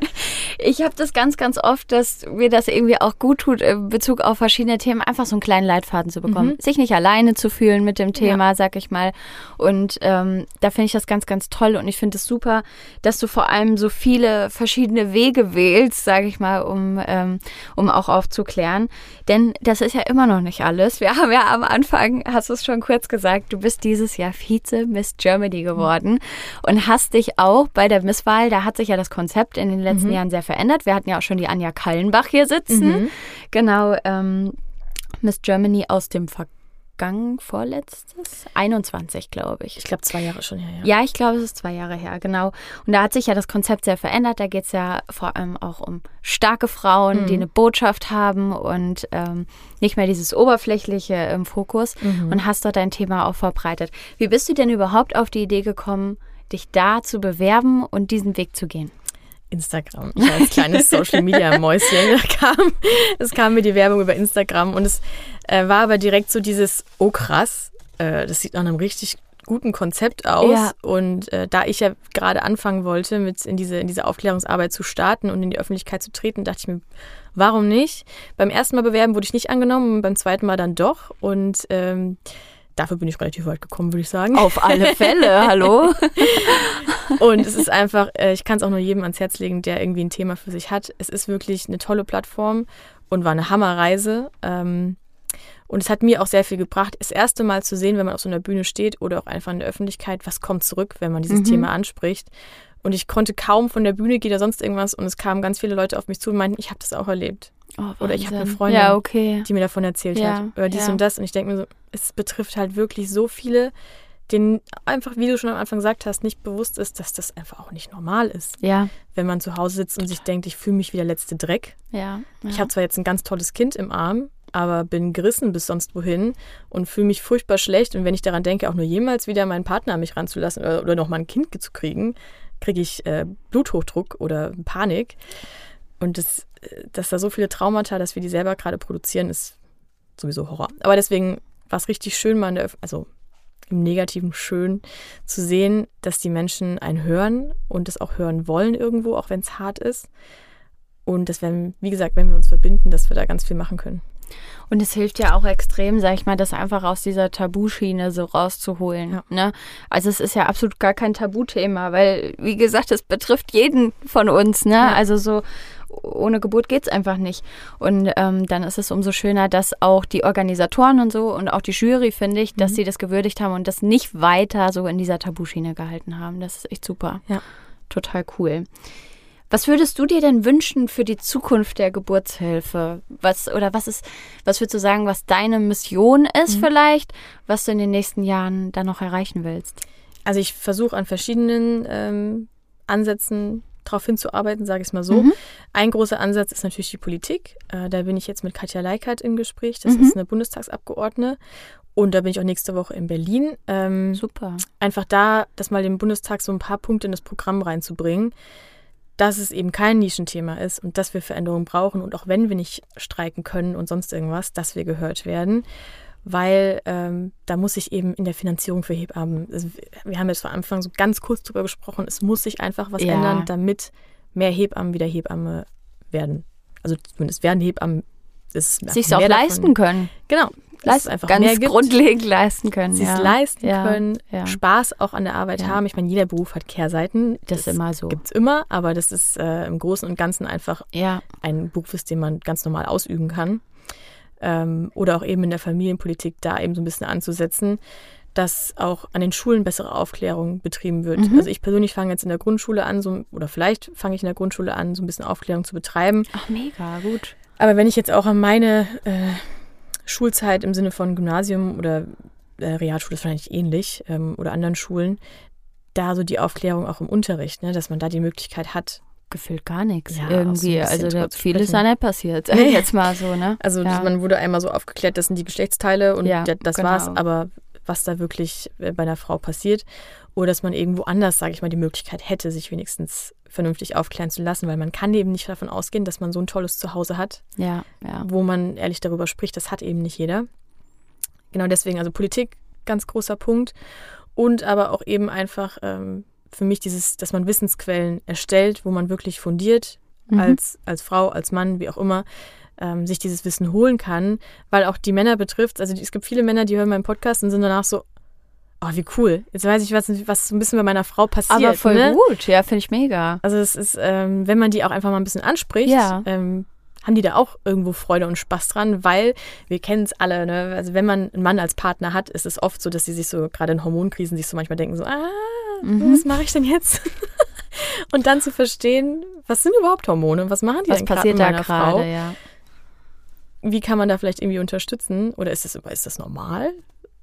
ich habe das ganz, ganz oft, dass mir das irgendwie auch gut tut, in Bezug auf verschiedene Themen, einfach so einen kleinen Leitfaden zu bekommen. Sich nicht alleine zu fühlen mit dem Thema, sag ich mal. Und ähm, da finde ich das ganz, ganz toll. Und ich finde es super, dass du vor allem so viele verschiedene Wege wählst, sage ich mal, um, ähm, um auch aufzuklären. Denn das ist ja immer noch nicht alles. Wir haben ja am Anfang, hast du es schon kurz gesagt, du bist dieses Jahr Vize Miss Germany geworden und hast dich auch bei der Misswahl, da hat sich ja das Konzept in den letzten Jahren sehr verändert. Wir hatten ja auch schon die Anja Kallenbach hier sitzen. Genau, ähm, Miss Germany aus dem Vergangen, vorletztes, 21, glaube ich. Ich glaube, zwei Jahre schon her, ja. Ja, ich glaube, es ist zwei Jahre her, genau. Und da hat sich ja das Konzept sehr verändert. Da geht es ja vor allem auch um starke Frauen, die eine Botschaft haben und ähm, nicht mehr dieses Oberflächliche im Fokus und hast dort dein Thema auch verbreitet. Wie bist du denn überhaupt auf die Idee gekommen, dich da zu bewerben und diesen Weg zu gehen? Instagram. Ich als kleines Social Media Mäuschen. Da kam, es kam mir die Werbung über Instagram und es äh, war aber direkt so dieses, oh krass, äh, das sieht nach einem richtig guten Konzept aus. Ja. Und äh, da ich ja gerade anfangen wollte, mit in diese, in diese Aufklärungsarbeit zu starten und in die Öffentlichkeit zu treten, dachte ich mir, warum nicht? Beim ersten Mal bewerben wurde ich nicht angenommen, beim zweiten Mal dann doch. Und ähm, dafür bin ich relativ weit gekommen, würde ich sagen. Auf alle Fälle, hallo? Und es ist einfach, äh, ich kann es auch nur jedem ans Herz legen, der irgendwie ein Thema für sich hat. Es ist wirklich eine tolle Plattform und war eine Hammerreise. Ähm, und es hat mir auch sehr viel gebracht, das erste Mal zu sehen, wenn man auf so einer Bühne steht oder auch einfach in der Öffentlichkeit, was kommt zurück, wenn man dieses Thema anspricht. Und ich konnte kaum von der Bühne gehen oder sonst irgendwas. Und es kamen ganz viele Leute auf mich zu und meinten, ich habe das auch erlebt. Oh, Oder ich habe eine. Freundin, Ja, okay. die mir davon erzählt Ja, hat. Oder dies ja. und das. Und ich denke mir so, es betrifft halt wirklich so viele, denen einfach, wie du schon am Anfang gesagt hast, nicht bewusst ist, dass das einfach auch nicht normal ist Ja, wenn man zu Hause sitzt und sich denkt, ich fühle mich wie der letzte Dreck. ja. ja. Ich habe zwar jetzt ein ganz tolles Kind im Arm, aber bin gerissen bis sonst wohin und fühle mich furchtbar schlecht. Und wenn ich daran denke, auch nur jemals wieder meinen Partner an mich ranzulassen oder, oder noch mal ein Kind zu kriegen, kriege ich äh, Bluthochdruck oder Panik. Und das, äh, dass da so viele Traumata, dass wir die selber gerade produzieren, ist sowieso Horror. Aber deswegen war es richtig schön, mal in der, Öff- also im Negativen schön zu sehen, dass die Menschen einen hören und das auch hören wollen irgendwo, auch wenn es hart ist. Und dass wenn, wie gesagt, wenn wir uns verbinden, dass wir da ganz viel machen können. Und es hilft ja auch extrem, sag ich mal, das einfach aus dieser Tabuschiene so rauszuholen. Ja. Ne? Also es ist ja absolut gar kein Tabuthema, weil, wie gesagt, es betrifft jeden von uns. Ne? Ja. Also so ohne Geburt geht's einfach nicht. Und ähm, dann ist es umso schöner, dass auch die Organisatoren und so und auch die Jury, finde ich, Mhm. dass sie das gewürdigt haben und das nicht weiter so in dieser Tabuschiene gehalten haben. Das ist echt super. Ja. Total cool. Was würdest du dir denn wünschen für die Zukunft der Geburtshilfe? Was oder was ist, was würdest du sagen, was deine Mission ist vielleicht, was du in den nächsten Jahren dann noch erreichen willst? Also ich versuche an verschiedenen ähm, Ansätzen darauf hinzuarbeiten, sage ich es mal so. Mhm. Ein großer Ansatz ist natürlich die Politik. Äh, da bin ich jetzt mit Katja Leikert im Gespräch. Das Mhm. ist eine Bundestagsabgeordnete. Und da bin ich auch nächste Woche in Berlin. Ähm, Super. einfach da, das mal dem Bundestag so ein paar Punkte in das Programm reinzubringen, dass es eben kein Nischenthema ist und dass wir Veränderungen brauchen und auch wenn wir nicht streiken können und sonst irgendwas, dass wir gehört werden. Weil ähm, da muss sich eben in der Finanzierung für Hebammen, also wir haben jetzt vor Anfang so ganz kurz drüber gesprochen, es muss sich einfach was Ja. ändern, damit mehr Hebammen wieder Hebamme werden. Also zumindest werden Hebammen es Sich auch leisten davon. können. Genau. Leist, einfach ganz mehr gibt. grundlegend leisten können. Sie ja. es leisten ja. können. Spaß auch an der Arbeit haben. Ich meine, jeder Beruf hat Kehrseiten. Das ist immer so. Gibt es immer, aber das ist äh, im Großen und Ganzen einfach Ja, ein Beruf ist, den man ganz normal ausüben kann. Ähm, oder auch eben in der Familienpolitik da eben so ein bisschen anzusetzen, dass auch an den Schulen bessere Aufklärung betrieben wird. Mhm. Also ich persönlich fange jetzt in der Grundschule an, so, oder vielleicht fange ich in der Grundschule an, so ein bisschen Aufklärung zu betreiben. ach mega, gut. Aber wenn ich jetzt auch an meine äh, Schulzeit im Sinne von Gymnasium oder äh, Realschule ist wahrscheinlich ähnlich ähm, oder anderen Schulen, da so die Aufklärung auch im Unterricht, ne, dass man da die Möglichkeit hat, Gefühlt gar nichts Ja, irgendwie. so also da, viel ist da nicht passiert. Nee. Jetzt mal so, ne? Also Ja. man wurde einmal so aufgeklärt, das sind die Geschlechtsteile und Ja, da- das genau. war's. Aber was da wirklich äh, bei einer Frau passiert oder dass man irgendwo anders, sage ich mal, die Möglichkeit hätte, sich wenigstens vernünftig aufklären zu lassen, weil man kann eben nicht davon ausgehen, dass man so ein tolles Zuhause hat, Ja, ja. wo man ehrlich darüber spricht. Das hat eben nicht jeder. Genau deswegen, also Politik, ganz großer Punkt. Und aber auch eben einfach ähm, für mich dieses, dass man Wissensquellen erstellt, wo man wirklich fundiert Mhm. als, als Frau, als Mann, wie auch immer, ähm, sich dieses Wissen holen kann, weil auch die Männer betrifft. Also es gibt viele Männer, die hören meinen Podcast und sind danach so, oh, wie cool. Jetzt weiß ich, was, was so ein bisschen bei meiner Frau passiert. Aber voll ne? gut, ja, finde ich mega. Also es ist, ähm, wenn man die auch einfach mal ein bisschen anspricht, Ja. ähm, haben die da auch irgendwo Freude und Spaß dran, weil wir kennen es alle, ne? Also wenn man einen Mann als Partner hat, ist es oft so, dass sie sich so, gerade in Hormonkrisen, sich so manchmal denken, so, ah, Mhm. was mache ich denn jetzt? und dann zu verstehen, was sind überhaupt Hormone? Was machen die Was denn passiert da gerade, ja. Wie kann man da vielleicht irgendwie unterstützen? Oder ist das, ist das normal?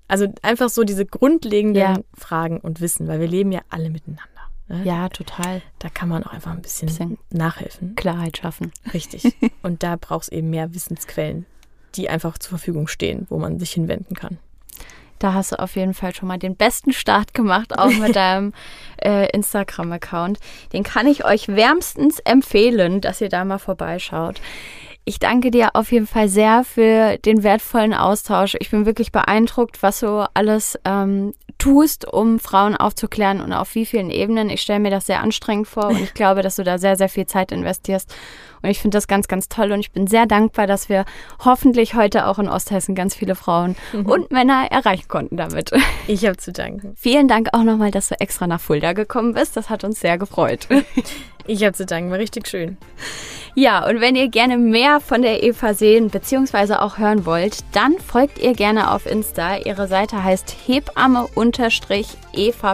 Also einfach so diese grundlegenden Ja. Fragen und Wissen, weil wir leben ja alle miteinander. Ne? Ja, total. Da kann man auch einfach ein bisschen, Bisschen. nachhelfen. Klarheit schaffen. Richtig. Und da braucht es eben mehr Wissensquellen, die einfach zur Verfügung stehen, wo man sich hinwenden kann. Da hast du auf jeden Fall schon mal den besten Start gemacht, auch mit deinem äh, Instagram-Account. Den kann ich euch wärmstens empfehlen, dass ihr da mal vorbeischaut. Ich danke dir auf jeden Fall sehr für den wertvollen Austausch. Ich bin wirklich beeindruckt, was du alles ähm, tust, um Frauen aufzuklären und auf wie vielen Ebenen. Ich stelle mir das sehr anstrengend vor und ich glaube, dass du da sehr, sehr viel Zeit investierst. Und ich finde das ganz, ganz toll und ich bin sehr dankbar, dass wir hoffentlich heute auch in Osthessen ganz viele Frauen und Männer erreichen konnten damit. Ich habe zu danken. Vielen Dank auch nochmal, dass du extra nach Fulda gekommen bist. Das hat uns sehr gefreut. Ich habe zu danken, war richtig schön. Ja, und wenn ihr gerne mehr von der Eva sehen bzw. auch hören wollt, dann folgt ihr gerne auf Insta. Ihre Seite heißt Hebamme-Eva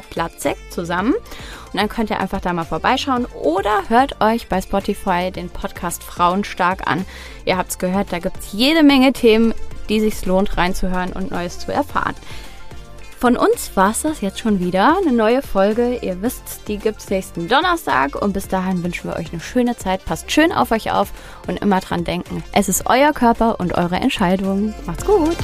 Platzek zusammen. Und dann könnt ihr einfach da mal vorbeischauen oder hört euch bei Spotify den Podcast Frauenstark an. Ihr habt's gehört, da gibt's jede Menge Themen, die sich lohnt reinzuhören und Neues zu erfahren. Von uns war's das jetzt schon wieder. Eine neue Folge. Ihr wisst, die gibt's nächsten Donnerstag. Und bis dahin wünschen wir euch eine schöne Zeit. Passt schön auf euch auf und immer dran denken. Es ist euer Körper und eure Entscheidung. Macht's gut.